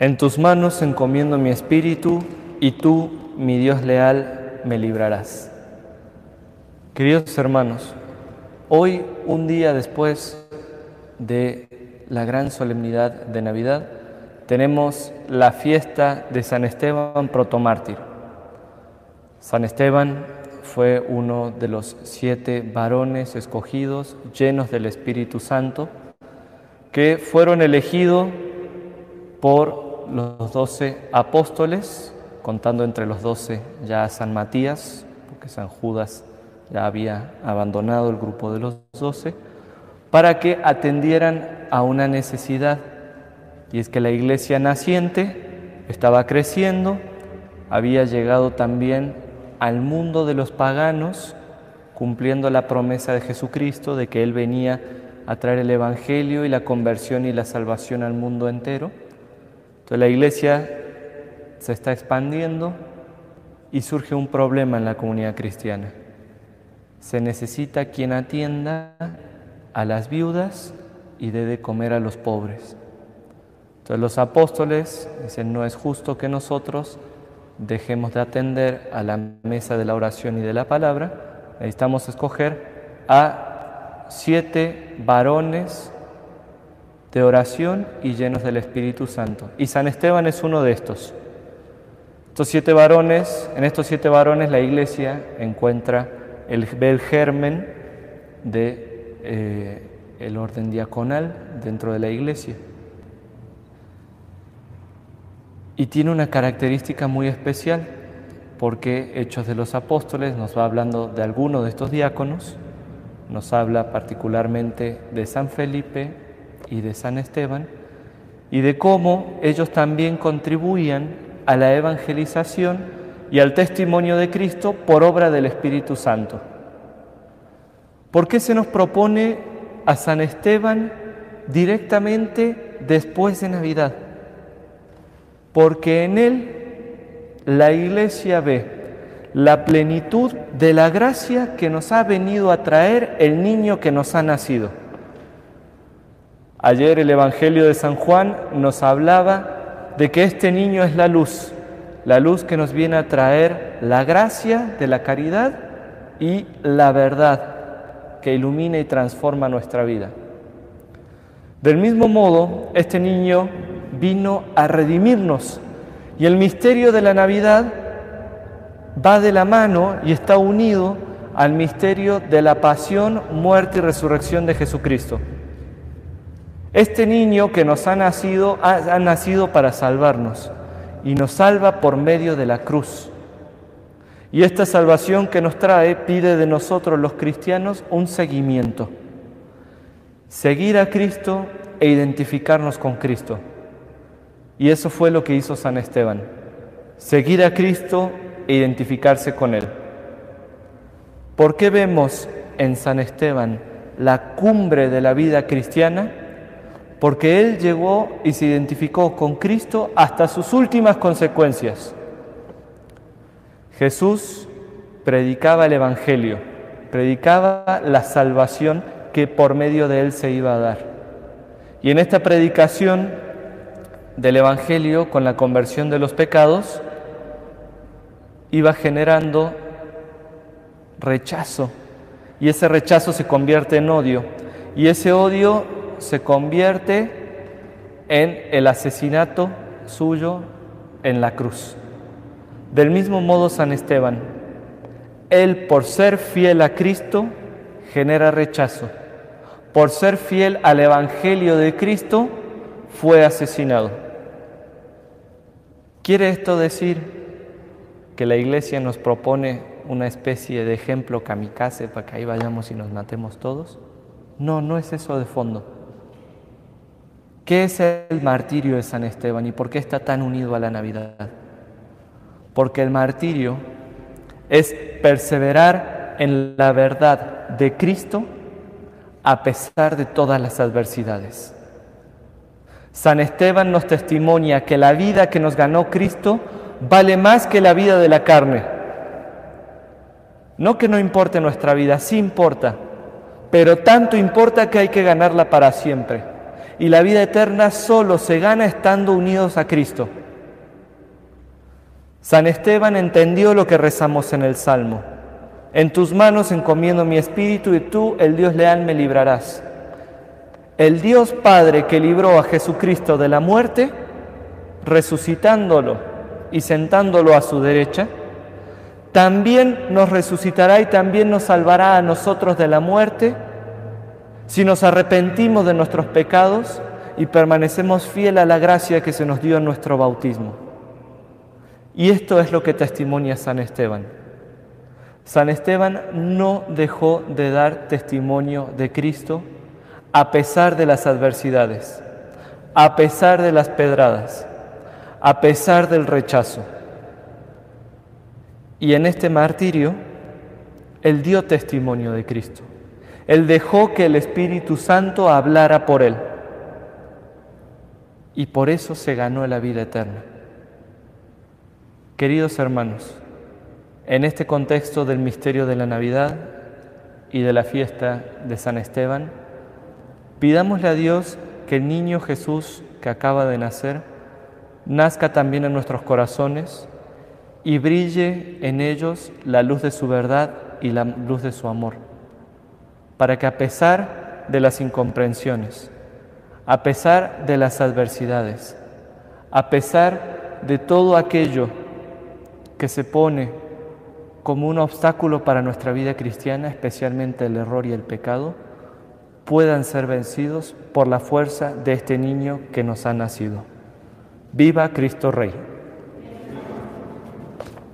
En tus manos encomiendo mi espíritu y tú, mi Dios leal, me librarás. Queridos hermanos, hoy, un día después de la gran solemnidad de Navidad, tenemos la fiesta de San Esteban protomártir. San Esteban fue uno de los siete varones escogidos, llenos del Espíritu Santo, que fueron elegidos por los doce apóstoles, contando entre los doce ya a San Matías, porque San Judas ya había abandonado el grupo de los doce, para que atendieran a una necesidad, y es que la iglesia naciente estaba creciendo, había llegado también al mundo de los paganos, cumpliendo la promesa de Jesucristo de que Él venía a traer el Evangelio y la conversión y la salvación al mundo entero la iglesia se está expandiendo y surge un problema en la comunidad cristiana. Se necesita quien atienda a las viudas y dé de comer a los pobres. Entonces los apóstoles dicen, no es justo que nosotros dejemos de atender a la mesa de la oración y de la palabra, necesitamos escoger a siete varones de oración y llenos del Espíritu Santo. Y San Esteban es uno de estos. Estos siete varones, en estos siete varones la iglesia encuentra el, el germen de eh, el orden diaconal dentro de la iglesia. Y tiene una característica muy especial, porque Hechos de los Apóstoles nos va hablando de alguno de estos diáconos, nos habla particularmente de San Felipe, y de San Esteban, y de cómo ellos también contribuían a la evangelización y al testimonio de Cristo por obra del Espíritu Santo. ¿Por qué se nos propone a San Esteban directamente después de Navidad? Porque en él la iglesia ve la plenitud de la gracia que nos ha venido a traer el niño que nos ha nacido. Ayer el Evangelio de San Juan nos hablaba de que este niño es la luz, la luz que nos viene a traer la gracia de la caridad y la verdad que ilumina y transforma nuestra vida. Del mismo modo, este niño vino a redimirnos y el misterio de la Navidad va de la mano y está unido al misterio de la pasión, muerte y resurrección de Jesucristo. Este niño que nos ha nacido ha, nacido para salvarnos y nos salva por medio de la cruz. Y esta salvación que nos trae pide de nosotros los cristianos un seguimiento. Seguir a Cristo e identificarnos con Cristo. Y eso fue lo que hizo San Esteban. Seguir a Cristo e identificarse con Él. ¿Por qué vemos en San Esteban la cumbre de la vida cristiana? Porque él llegó y se identificó con Cristo hasta sus últimas consecuencias. Jesús predicaba el Evangelio, predicaba la salvación que por medio de él se iba a dar. Y en esta predicación del Evangelio con la conversión de los pecados, iba generando rechazo. Y ese rechazo se convierte en odio. Y ese odio se convierte en el asesinato suyo en la cruz. Del mismo modo San Esteban, él por ser fiel a Cristo genera rechazo. Por ser fiel al Evangelio de Cristo fue asesinado. ¿Quiere esto decir que la iglesia nos propone una especie de ejemplo kamikaze para que ahí vayamos y nos matemos todos? No, no es eso de fondo. ¿Qué es el martirio de San Esteban y por qué está tan unido a la Navidad? Porque el martirio es perseverar en la verdad de Cristo a pesar de todas las adversidades. San Esteban nos testimonia que la vida que nos ganó Cristo vale más que la vida de la carne. No que no importe nuestra vida, sí importa, pero tanto importa que hay que ganarla para siempre. Y la vida eterna solo se gana estando unidos a Cristo. San Esteban entendió lo que rezamos en el Salmo. En tus manos encomiendo mi espíritu y tú, el Dios leal, me librarás. El Dios Padre que libró a Jesucristo de la muerte, resucitándolo y sentándolo a su derecha, también nos resucitará y también nos salvará a nosotros de la muerte si nos arrepentimos de nuestros pecados y permanecemos fiel a la gracia que se nos dio en nuestro bautismo. Y esto es lo que testimonia San Esteban. San Esteban no dejó de dar testimonio de Cristo a pesar de las adversidades, a pesar de las pedradas, a pesar del rechazo. Y en este martirio, él dio testimonio de Cristo. Él dejó que el Espíritu Santo hablara por él. Y por eso se ganó la vida eterna. Queridos hermanos, en este contexto del misterio de la Navidad y de la fiesta de San Esteban, pidámosle a Dios que el niño Jesús que acaba de nacer nazca también en nuestros corazones y brille en ellos la luz de su verdad y la luz de su amor para que a pesar de las incomprensiones, a pesar de las adversidades, a pesar de todo aquello que se pone como un obstáculo para nuestra vida cristiana, especialmente el error y el pecado, puedan ser vencidos por la fuerza de este niño que nos ha nacido. Viva Cristo Rey.